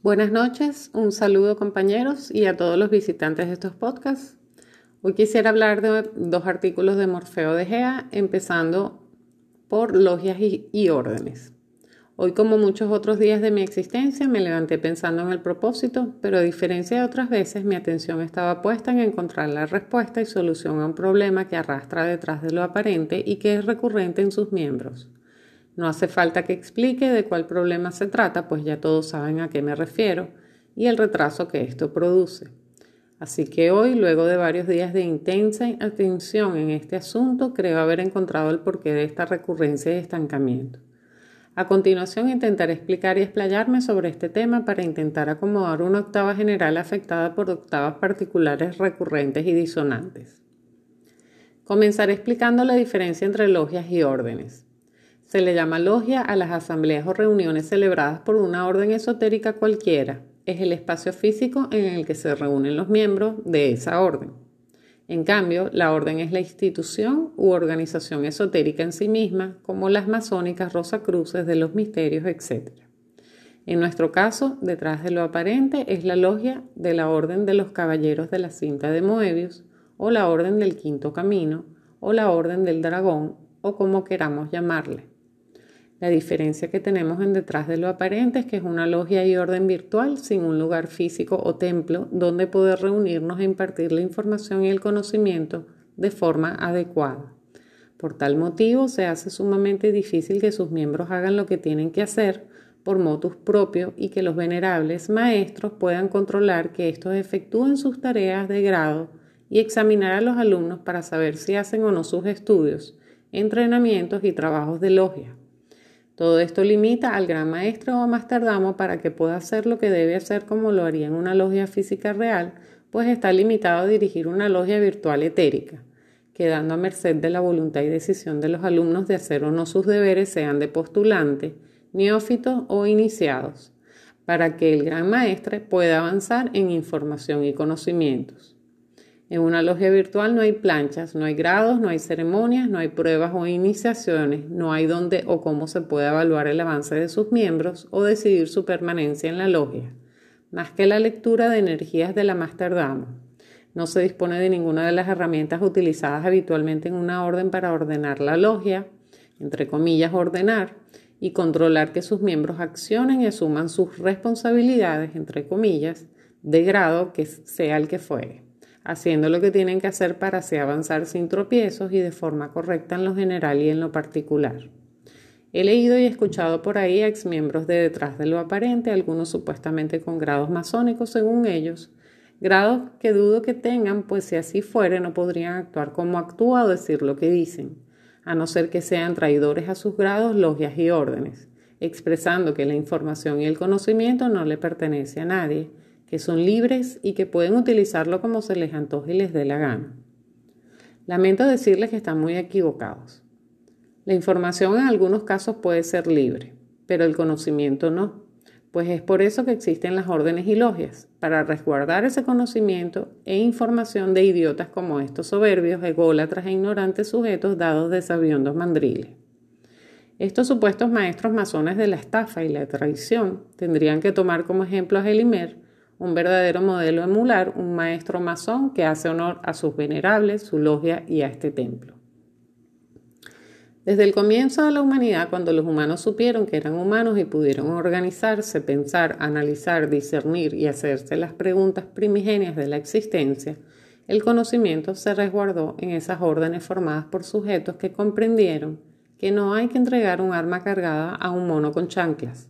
Buenas noches, un saludo compañeros y a todos los visitantes de estos podcasts. Hoy quisiera hablar de dos artículos de Morfeo de Gea, empezando por logias y, órdenes. Hoy, como muchos otros días de mi existencia, me levanté pensando en el propósito, pero a diferencia de otras veces, mi atención estaba puesta en encontrar la respuesta y solución a un problema que arrastra detrás de lo aparente y que es recurrente en sus miembros. No hace falta que explique de cuál problema se trata, pues ya todos saben a qué me refiero y el retraso que esto produce. Así que hoy, luego de varios días de intensa atención en este asunto, creo haber encontrado el porqué de esta recurrencia y estancamiento. A continuación intentaré explicar y explayarme sobre este tema para intentar acomodar una octava general afectada por octavas particulares recurrentes y disonantes. Comenzaré explicando la diferencia entre logias y órdenes. Se le llama logia a las asambleas o reuniones celebradas por una orden esotérica cualquiera. Es el espacio físico en el que se reúnen los miembros de esa orden. En cambio, la orden es la institución u organización esotérica en sí misma, como las masónicas Rosacruces de los misterios, etc. En nuestro caso, detrás de lo aparente es la logia de la Orden de los Caballeros de la Cinta de Moebius, o la Orden del Quinto Camino, o la Orden del Dragón, o como queramos llamarle. La diferencia que tenemos en detrás de lo aparente es que es una logia y orden virtual sin un lugar físico o templo donde poder reunirnos e impartir la información y el conocimiento de forma adecuada. Por tal motivo, se hace sumamente difícil que sus miembros hagan lo que tienen que hacer por motus propio y que los venerables maestros puedan controlar que estos efectúen sus tareas de grado y examinar a los alumnos para saber si hacen o no sus estudios, entrenamientos y trabajos de logia. Todo esto limita al gran maestro o masterdamo para que pueda hacer lo que debe hacer como lo haría en una logia física real, pues está limitado a dirigir una logia virtual etérica, quedando a merced de la voluntad y decisión de los alumnos de hacer o no sus deberes, sean de postulante, neófitos o iniciados, para que el gran maestre pueda avanzar en información y conocimientos. En una logia virtual no hay planchas, no hay grados, no hay ceremonias, no hay pruebas o iniciaciones, no hay dónde o cómo se puede evaluar el avance de sus miembros o decidir su permanencia en la logia, más que la lectura de energías de la Master Dama. No se dispone de ninguna de las herramientas utilizadas habitualmente en una orden para ordenar la logia, entre comillas ordenar, y controlar que sus miembros accionen y asuman sus responsabilidades, entre comillas, de grado que sea el que fuere haciendo lo que tienen que hacer para así avanzar sin tropiezos y de forma correcta en lo general y en lo particular. He leído y escuchado por ahí a exmiembros de detrás de lo aparente, algunos supuestamente con grados masónicos según ellos, grados que dudo que tengan, pues si así fuere no podrían actuar como actúa o decir lo que dicen, a no ser que sean traidores a sus grados, logias y órdenes, expresando que la información y el conocimiento no le pertenece a nadie, que son libres y que pueden utilizarlo como se les antoje y les dé la gana. Lamento decirles que están muy equivocados. La información en algunos casos puede ser libre, pero el conocimiento no, pues es por eso que existen las órdenes y logias, para resguardar ese conocimiento e información de idiotas como estos soberbios, ególatras e ignorantes sujetos dados de sabiondos mandriles. Estos supuestos maestros masones de la estafa y la traición tendrían que tomar como ejemplo a Gelimer, un verdadero modelo emular, un maestro masón que hace honor a sus venerables, su logia y a este templo. Desde el comienzo de la humanidad, cuando los humanos supieron que eran humanos y pudieron organizarse, pensar, analizar, discernir y hacerse las preguntas primigenias de la existencia, el conocimiento se resguardó en esas órdenes formadas por sujetos que comprendieron que no hay que entregar un arma cargada a un mono con chanclas,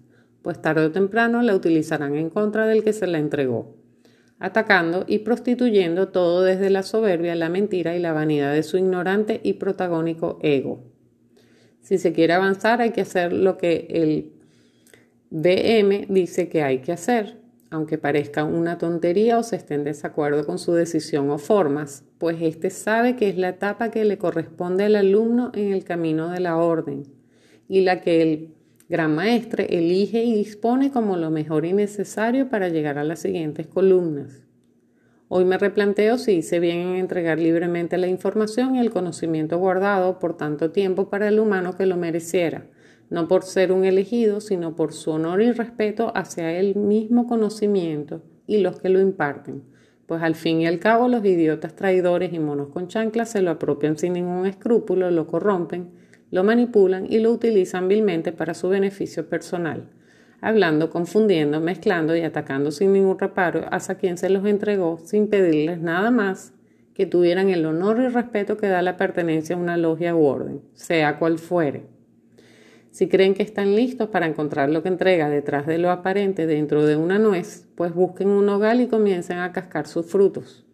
pues tarde o temprano la utilizarán en contra del que se la entregó, atacando y prostituyendo todo desde la soberbia, la mentira y la vanidad de su ignorante y protagónico ego. Si se quiere avanzar hay que hacer lo que el BM dice que hay que hacer, aunque parezca una tontería o se esté en desacuerdo con su decisión o formas, pues éste sabe que es la etapa que le corresponde al alumno en el camino de la orden y la que el Gran Maestre elige y dispone como lo mejor y necesario para llegar a las siguientes columnas. Hoy me replanteo si hice bien en entregar libremente la información y el conocimiento guardado por tanto tiempo para el humano que lo mereciera, no por ser un elegido, sino por su honor y respeto hacia el mismo conocimiento y los que lo imparten, pues al fin y al cabo los idiotas traidores y monos con chanclas se lo apropian sin ningún escrúpulo, lo corrompen, lo manipulan y lo utilizan vilmente para su beneficio personal, hablando, confundiendo, mezclando y atacando sin ningún reparo hacia quien se los entregó sin pedirles nada más que tuvieran el honor y respeto que da la pertenencia a una logia u orden, sea cual fuere. Si creen que están listos para encontrar lo que entrega detrás de lo aparente dentro de una nuez, pues busquen un nogal y comiencen a cascar sus frutos.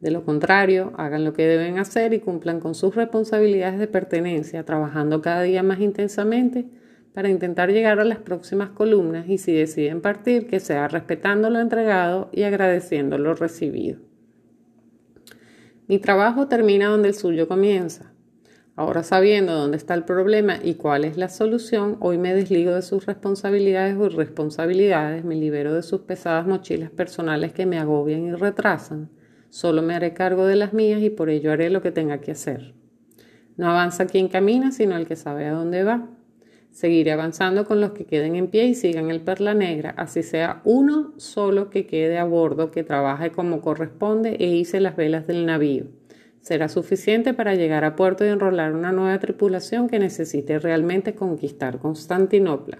De lo contrario, hagan lo que deben hacer y cumplan con sus responsabilidades de pertenencia, trabajando cada día más intensamente para intentar llegar a las próximas columnas y si deciden partir, que sea respetando lo entregado y agradeciendo lo recibido. Mi trabajo termina donde el suyo comienza. Ahora sabiendo dónde está el problema y cuál es la solución, hoy me desligo de sus responsabilidades o irresponsabilidades, me libero de sus pesadas mochilas personales que me agobian y retrasan. Solo me haré cargo de las mías y por ello haré lo que tenga que hacer. No avanza quien camina, sino el que sabe a dónde va. Seguiré avanzando con los que queden en pie y sigan el perla negra, así sea uno solo que quede a bordo, que trabaje como corresponde e hice las velas del navío será suficiente para llegar a puerto y enrolar una nueva tripulación que necesite realmente conquistar Constantinopla.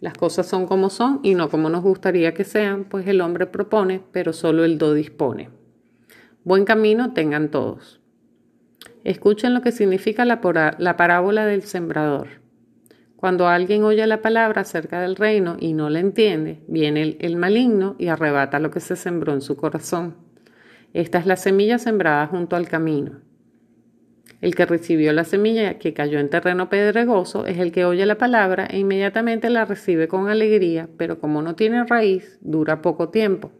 Las cosas son como son y no como nos gustaría que sean, pues el hombre propone, pero solo el do dispone. Buen camino tengan todos. Escuchen lo que significa la, la parábola del sembrador. Cuando alguien oye la palabra acerca del reino y no la entiende, viene el maligno y arrebata lo que se sembró en su corazón. Esta es la semilla sembrada junto al camino. El que recibió la semilla que cayó en terreno pedregoso es el que oye la palabra e inmediatamente la recibe con alegría, pero como no tiene raíz, dura poco tiempo.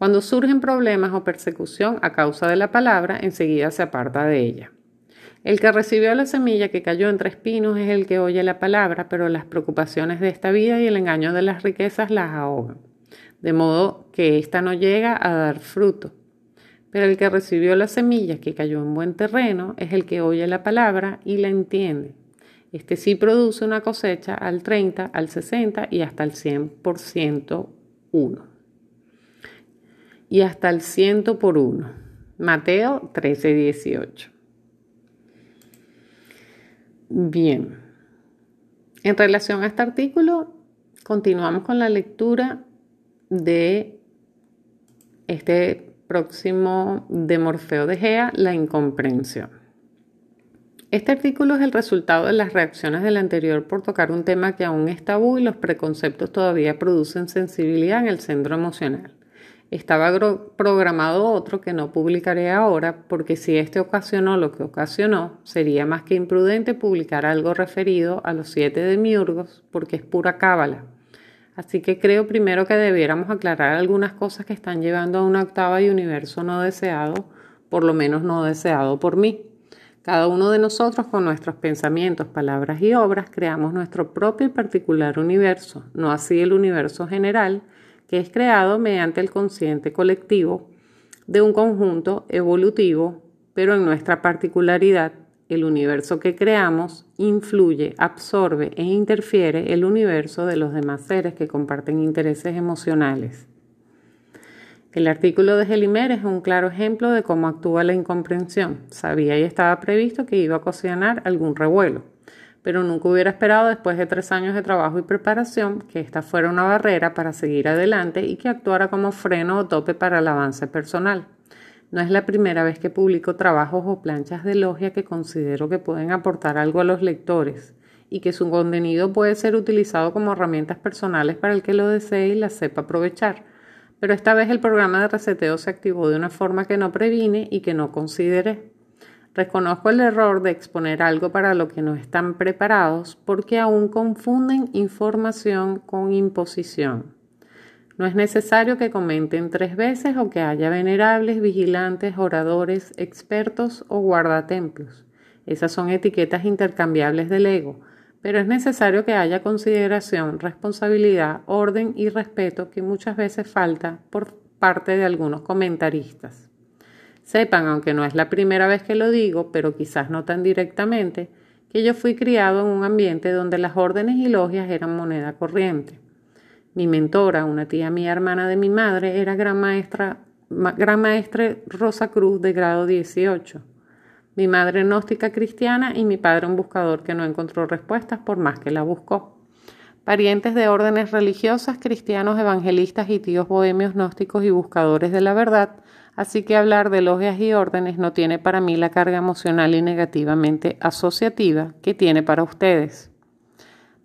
Cuando surgen problemas o persecución a causa de la palabra, enseguida se aparta de ella. El que recibió la semilla que cayó entre espinos es el que oye la palabra, pero las preocupaciones de esta vida y el engaño de las riquezas las ahogan de modo que ésta no llega a dar fruto. Pero el que recibió la semilla que cayó en buen terreno es el que oye la palabra y la entiende. Este sí produce una cosecha al 30, al 60 y hasta el 100% uno. Y hasta el 100 por uno. Mateo 13, 18. Bien. En relación a este artículo, continuamos con la lectura de este próximo de Morfeo de Gea, la incomprensión. Este artículo es el resultado de las reacciones del anterior por tocar un tema que aún es tabú y los preconceptos todavía producen sensibilidad en el centro emocional. Estaba programado otro que no publicaré ahora porque si este ocasionó lo que ocasionó, sería más que imprudente publicar algo referido a los siete demiurgos porque es pura cábala Así que creo primero que debiéramos aclarar algunas cosas que están llevando a una octava y universo no deseado, por lo menos no deseado por mí. Cada uno de nosotros con nuestros pensamientos, palabras y obras creamos nuestro propio y particular universo, no así el universo general, que es creado mediante el consciente colectivo de un conjunto evolutivo, pero en nuestra particularidad el universo que creamos influye, absorbe e interfiere el universo de los demás seres que comparten intereses emocionales. El artículo de Gelimer es un claro ejemplo de cómo actúa la incomprensión. Sabía y estaba previsto que iba a ocasionar algún revuelo, pero nunca hubiera esperado después de tres años de trabajo y preparación que esta fuera una barrera para seguir adelante y que actuara como freno o tope para el avance personal. No es la primera vez que publico trabajos o planchas de logia que considero que pueden aportar algo a los lectores y que su contenido puede ser utilizado como herramientas personales para el que lo desee y las sepa aprovechar. Pero esta vez el programa de reseteo se activó de una forma que no previne y que no consideré. Reconozco el error de exponer algo para lo que no están preparados porque aún confunden información con imposición. No es necesario que comenten tres veces o que haya venerables, vigilantes, oradores, expertos o guardatemplos. Esas son etiquetas intercambiables del ego, pero es necesario que haya consideración, responsabilidad, orden y respeto que muchas veces falta por parte de algunos comentaristas. Sepan, aunque no es la primera vez que lo digo, pero quizás no tan directamente, que yo fui criado en un ambiente donde las órdenes y logias eran moneda corriente. Mi mentora, una tía mía hermana de mi madre, era gran maestra, gran Rosa Cruz de grado 18. Mi madre gnóstica cristiana y mi padre un buscador que no encontró respuestas por más que la buscó. Parientes de órdenes religiosas, cristianos, evangelistas y tíos bohemios gnósticos y buscadores de la verdad Así que hablar de logias y órdenes no tiene para mí la carga emocional y negativamente asociativa que tiene para ustedes.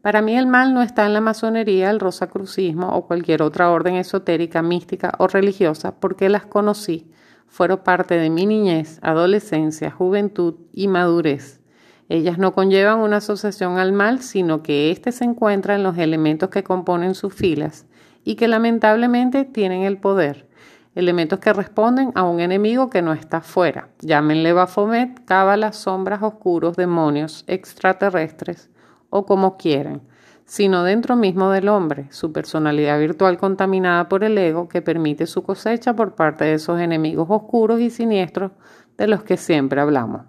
Para mí el mal no está en la masonería, el rosacrucismo o cualquier otra orden esotérica, mística o religiosa, porque las conocí, fueron parte de mi niñez, adolescencia, juventud y madurez. Ellas no conllevan una asociación al mal, sino que éste se encuentra en los elementos que componen sus filas y que lamentablemente tienen el poder elementos que responden a un enemigo que no está fuera. Llámenle Baphomet, cábalas, sombras, oscuros, demonios, extraterrestres o como quieran, sino dentro mismo del hombre, su personalidad virtual contaminada por el ego que permite su cosecha por parte de esos enemigos oscuros y siniestros de los que siempre hablamos.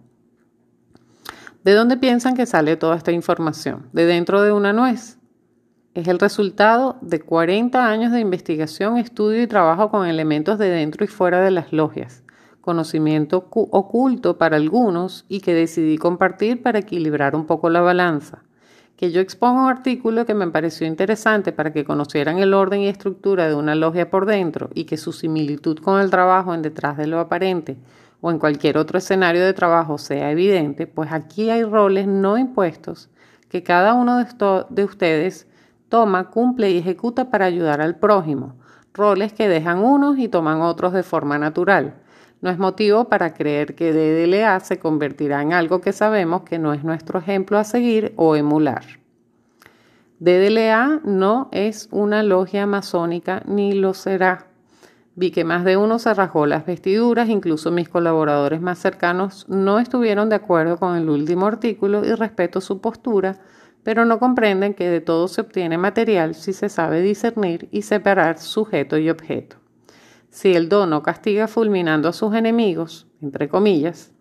¿De dónde piensan que sale toda esta información? ¿De dentro de una nuez? Es el resultado de 40 años de investigación, estudio y trabajo con elementos de dentro y fuera de las logias, conocimiento oculto para algunos y que decidí compartir para equilibrar un poco la balanza. Que yo expongo un artículo que me pareció interesante para que conocieran el orden y estructura de una logia por dentro y que su similitud con el trabajo en detrás de lo aparente o en cualquier otro escenario de trabajo sea evidente, pues aquí hay roles no impuestos que cada uno de, de ustedes toma, cumple y ejecuta para ayudar al prójimo, roles que dejan unos y toman otros de forma natural. No es motivo para creer que DDLA se convertirá en algo que sabemos que no es nuestro ejemplo a seguir o emular. DDLA no es una logia masónica ni lo será. Vi que más de uno se rajó las vestiduras, incluso mis colaboradores más cercanos no estuvieron de acuerdo con el último artículo y respeto su postura, pero no comprenden que de todo se obtiene material si se sabe discernir y separar sujeto y objeto. Si el dono castiga fulminando a sus enemigos, entre comillas,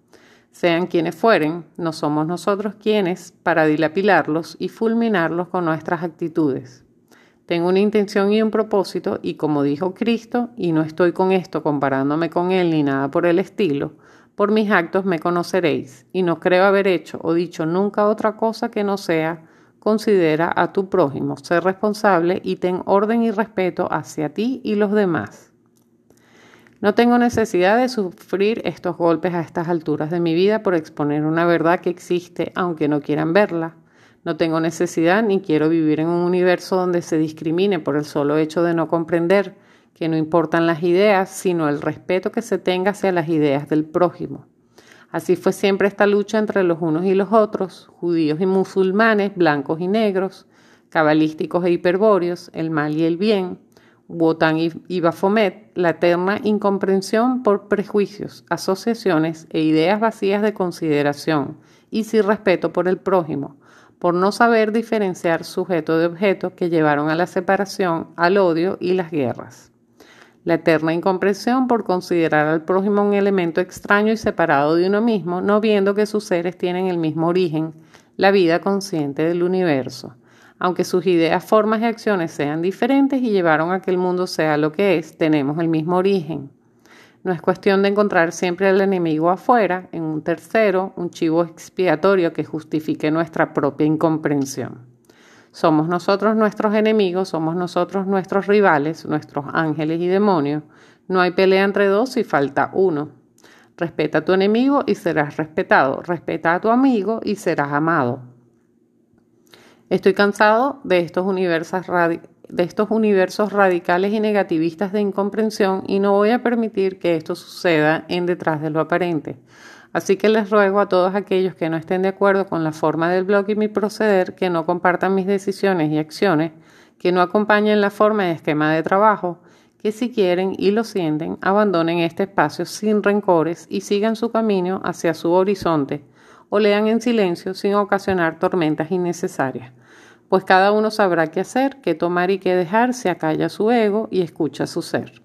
sean quienes fueren, no somos nosotros quienes para dilapilarlos y fulminarlos con nuestras actitudes. Tengo una intención y un propósito y como dijo Cristo, y no estoy con esto comparándome con Él ni nada por el estilo, por mis actos me conoceréis, y no creo haber hecho o dicho nunca otra cosa que no sea Considera a tu prójimo, ser responsable y ten orden y respeto hacia ti y los demás. No tengo necesidad de sufrir estos golpes a estas alturas de mi vida por exponer una verdad que existe aunque no quieran verla. No tengo necesidad ni quiero vivir en un universo donde se discrimine por el solo hecho de no comprender que no importan las ideas, sino el respeto que se tenga hacia las ideas del prójimo. Así fue siempre esta lucha entre los unos y los otros, judíos y musulmanes, blancos y negros, cabalísticos e hiperbóreos, el mal y el bien, Wotan y Baphomet, la eterna incomprensión por prejuicios, asociaciones e ideas vacías de consideración y sin respeto por el prójimo, por no saber diferenciar sujeto de objeto que llevaron a la separación, al odio y las guerras la eterna incomprensión por considerar al prójimo un elemento extraño y separado de uno mismo, no viendo que sus seres tienen el mismo origen, la vida consciente del universo. Aunque sus ideas, formas y acciones sean diferentes y llevaron a que el mundo sea lo que es, tenemos el mismo origen. No es cuestión de encontrar siempre al enemigo afuera, en un tercero, un chivo expiatorio que justifique nuestra propia incomprensión. Somos nosotros nuestros enemigos, somos nosotros nuestros rivales, nuestros ángeles y demonios. No hay pelea entre dos si falta uno. Respeta a tu enemigo y serás respetado. Respeta a tu amigo y serás amado. Estoy cansado de estos universos, de estos universos radicales y negativistas de incomprensión y no voy a permitir que esto suceda en detrás de lo aparente. Así que les ruego a todos aquellos que no estén de acuerdo con la forma del blog y mi proceder, que no compartan mis decisiones y acciones, que no acompañen la forma y esquema de trabajo, que si quieren y lo sienten, abandonen este espacio sin rencores y sigan su camino hacia su horizonte, o lean en silencio sin ocasionar tormentas innecesarias, pues cada uno sabrá qué hacer, qué tomar y qué dejar si acalla su ego y escucha su ser.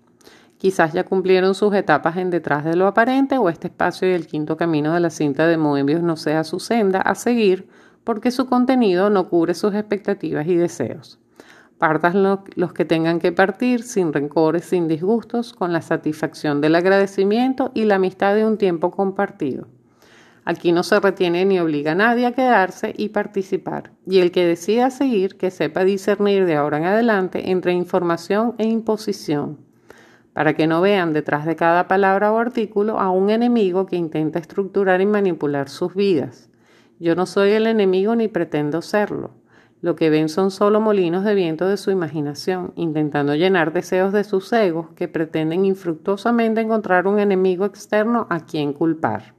Quizás ya cumplieron sus etapas en detrás de lo aparente o este espacio y el quinto camino de la cinta de Moebius no sea su senda a seguir porque su contenido no cubre sus expectativas y deseos. Partan los que tengan que partir sin rencores, sin disgustos, con la satisfacción del agradecimiento y la amistad de un tiempo compartido. Aquí no se retiene ni obliga a nadie a quedarse y participar. Y el que decida seguir, que sepa discernir de ahora en adelante entre información e imposición, para que no vean detrás de cada palabra o artículo a un enemigo que intenta estructurar y manipular sus vidas. Yo no soy el enemigo ni pretendo serlo. Lo que ven son solo molinos de viento de su imaginación, intentando llenar deseos de sus egos que pretenden infructuosamente encontrar un enemigo externo a quien culpar.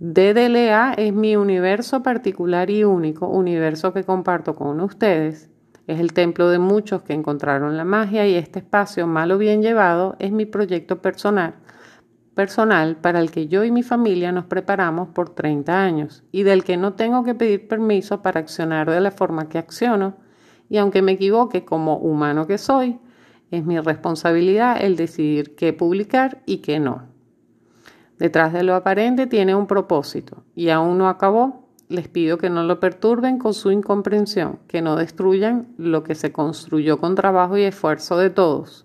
DDLA es mi universo particular y único, universo que comparto con ustedes. Es el templo de muchos que encontraron la magia y este espacio, mal o bien llevado, es mi proyecto personal personal para el que yo y mi familia nos preparamos por 30 años y del que no tengo que pedir permiso para accionar de la forma que acciono y aunque me equivoque como humano que soy, es mi responsabilidad el decidir qué publicar y qué no. Detrás de lo aparente tiene un propósito y aún no acabó. Les pido que no lo perturben con su incomprensión, que no destruyan lo que se construyó con trabajo y esfuerzo de todos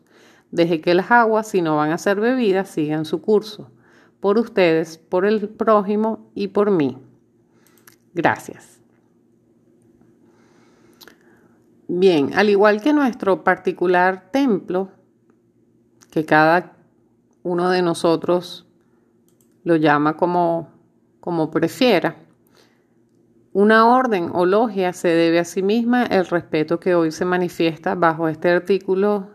Deje que las aguas, si no van a ser bebidas, sigan su curso, por ustedes, por el prójimo y por mí. Gracias. Bien, al igual que nuestro particular templo, que cada uno de nosotros lo llama como, como prefiera, una orden o logia se debe a sí misma el respeto que hoy se manifiesta bajo este artículo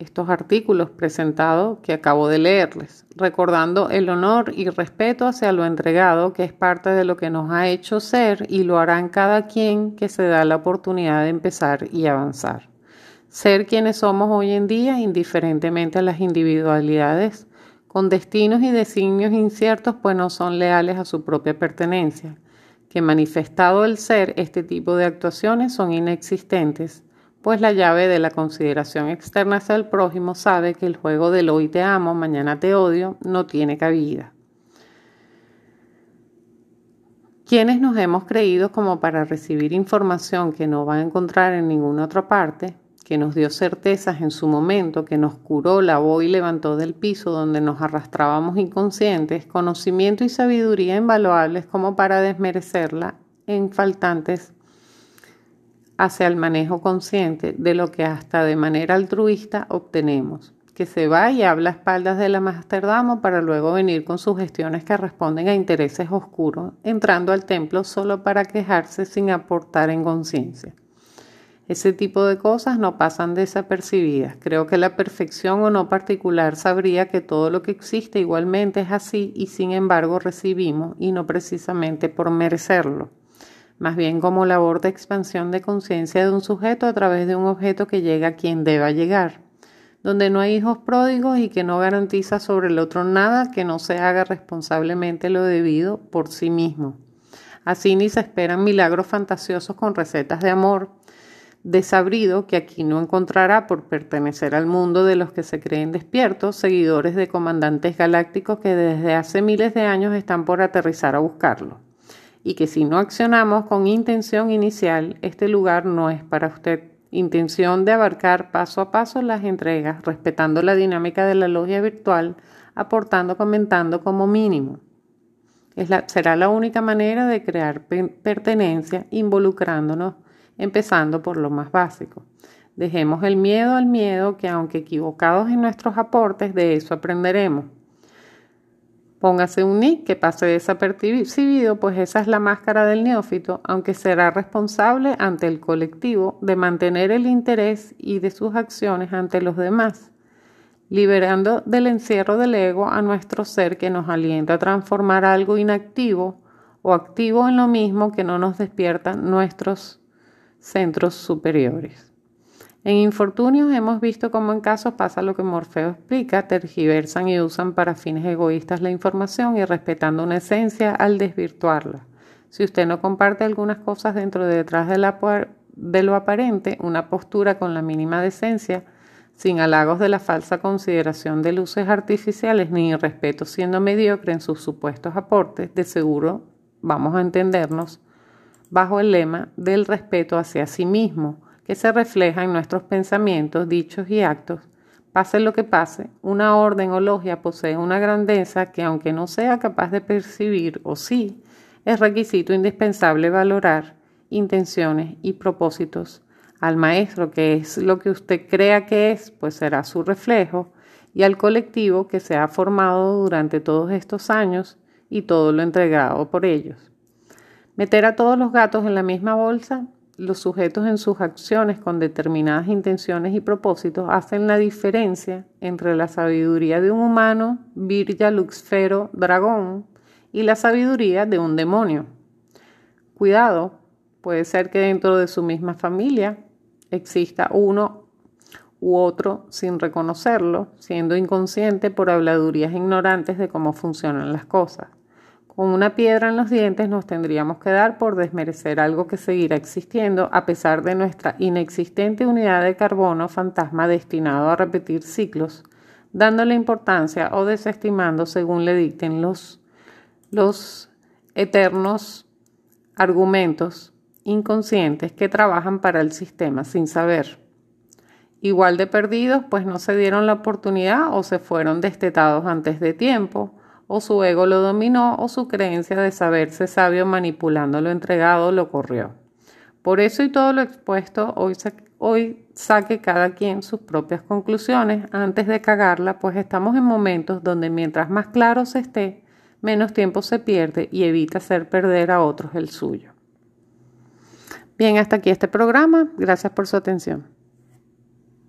estos artículos presentados que acabo de leerles, recordando el honor y respeto hacia lo entregado, que es parte de lo que nos ha hecho ser y lo harán cada quien que se da la oportunidad de empezar y avanzar. Ser quienes somos hoy en día, indiferentemente a las individualidades, con destinos y designios inciertos, pues no son leales a su propia pertenencia, que manifestado el ser, este tipo de actuaciones son inexistentes pues la llave de la consideración externa hacia el prójimo sabe que el juego del hoy te amo, mañana te odio no tiene cabida. Quienes nos hemos creído como para recibir información que no va a encontrar en ninguna otra parte, que nos dio certezas en su momento, que nos curó, lavó y levantó del piso donde nos arrastrábamos inconscientes, conocimiento y sabiduría invaluables como para desmerecerla en faltantes hacia el manejo consciente de lo que hasta de manera altruista obtenemos, que se va y habla a espaldas de la Masterdamo para luego venir con sugestiones que responden a intereses oscuros, entrando al templo solo para quejarse sin aportar en conciencia. Ese tipo de cosas no pasan desapercibidas. Creo que la perfección o no particular sabría que todo lo que existe igualmente es así y sin embargo recibimos y no precisamente por merecerlo más bien como labor de expansión de conciencia de un sujeto a través de un objeto que llega a quien deba llegar, donde no hay hijos pródigos y que no garantiza sobre el otro nada que no se haga responsablemente lo debido por sí mismo. Así ni se esperan milagros fantasiosos con recetas de amor, desabrido que aquí no encontrará por pertenecer al mundo de los que se creen despiertos, seguidores de comandantes galácticos que desde hace miles de años están por aterrizar a buscarlo y que si no accionamos con intención inicial, este lugar no es para usted. Intención de abarcar paso a paso las entregas, respetando la dinámica de la logia virtual, aportando, comentando como mínimo. Será la única manera de crear pertenencia involucrándonos, empezando por lo más básico. Dejemos el miedo al miedo, que aunque equivocados en nuestros aportes, de eso aprenderemos. Póngase un nick que pase desapercibido, pues esa es la máscara del neófito, aunque será responsable ante el colectivo de mantener el interés y de sus acciones ante los demás, liberando del encierro del ego a nuestro ser que nos alienta a transformar algo inactivo o activo en lo mismo que no nos despierta nuestros centros superiores. En infortunios hemos visto cómo en casos pasa lo que Morfeo explica, tergiversan y usan para fines egoístas la información y respetando una esencia al desvirtuarla. Si usted no comparte algunas cosas dentro de detrás de, de lo aparente, una postura con la mínima decencia, sin halagos de la falsa consideración de luces artificiales ni respeto siendo mediocre en sus supuestos aportes, de seguro vamos a entendernos bajo el lema del respeto hacia sí mismo, que se refleja en nuestros pensamientos, dichos y actos. Pase lo que pase, una orden o logia posee una grandeza que aunque no sea capaz de percibir o sí, es requisito indispensable valorar intenciones y propósitos al maestro, que es lo que usted crea que es, pues será su reflejo, y al colectivo que se ha formado durante todos estos años y todo lo entregado por ellos. Meter a todos los gatos en la misma bolsa, los sujetos en sus acciones con determinadas intenciones y propósitos hacen la diferencia entre la sabiduría de un humano, Virya Luxfero Dragón, y la sabiduría de un demonio. Cuidado, puede ser que dentro de su misma familia exista uno u otro sin reconocerlo, siendo inconsciente por habladurías ignorantes de cómo funcionan las cosas. Con una piedra en los dientes nos tendríamos que dar por desmerecer algo que seguirá existiendo a pesar de nuestra inexistente unidad de carbono fantasma destinado a repetir ciclos, dándole importancia o desestimando según le dicten los, los eternos argumentos inconscientes que trabajan para el sistema sin saber. Igual de perdidos, pues no se dieron la oportunidad o se fueron destetados antes de tiempo, o su ego lo dominó, o su creencia de saberse sabio manipulando lo entregado lo corrió. Por eso y todo lo expuesto, hoy, hoy saque cada quien sus propias conclusiones antes de cagarla, pues estamos en momentos donde mientras más claro se esté, menos tiempo se pierde y evita hacer perder a otros el suyo. Bien, hasta aquí este programa. Gracias por su atención.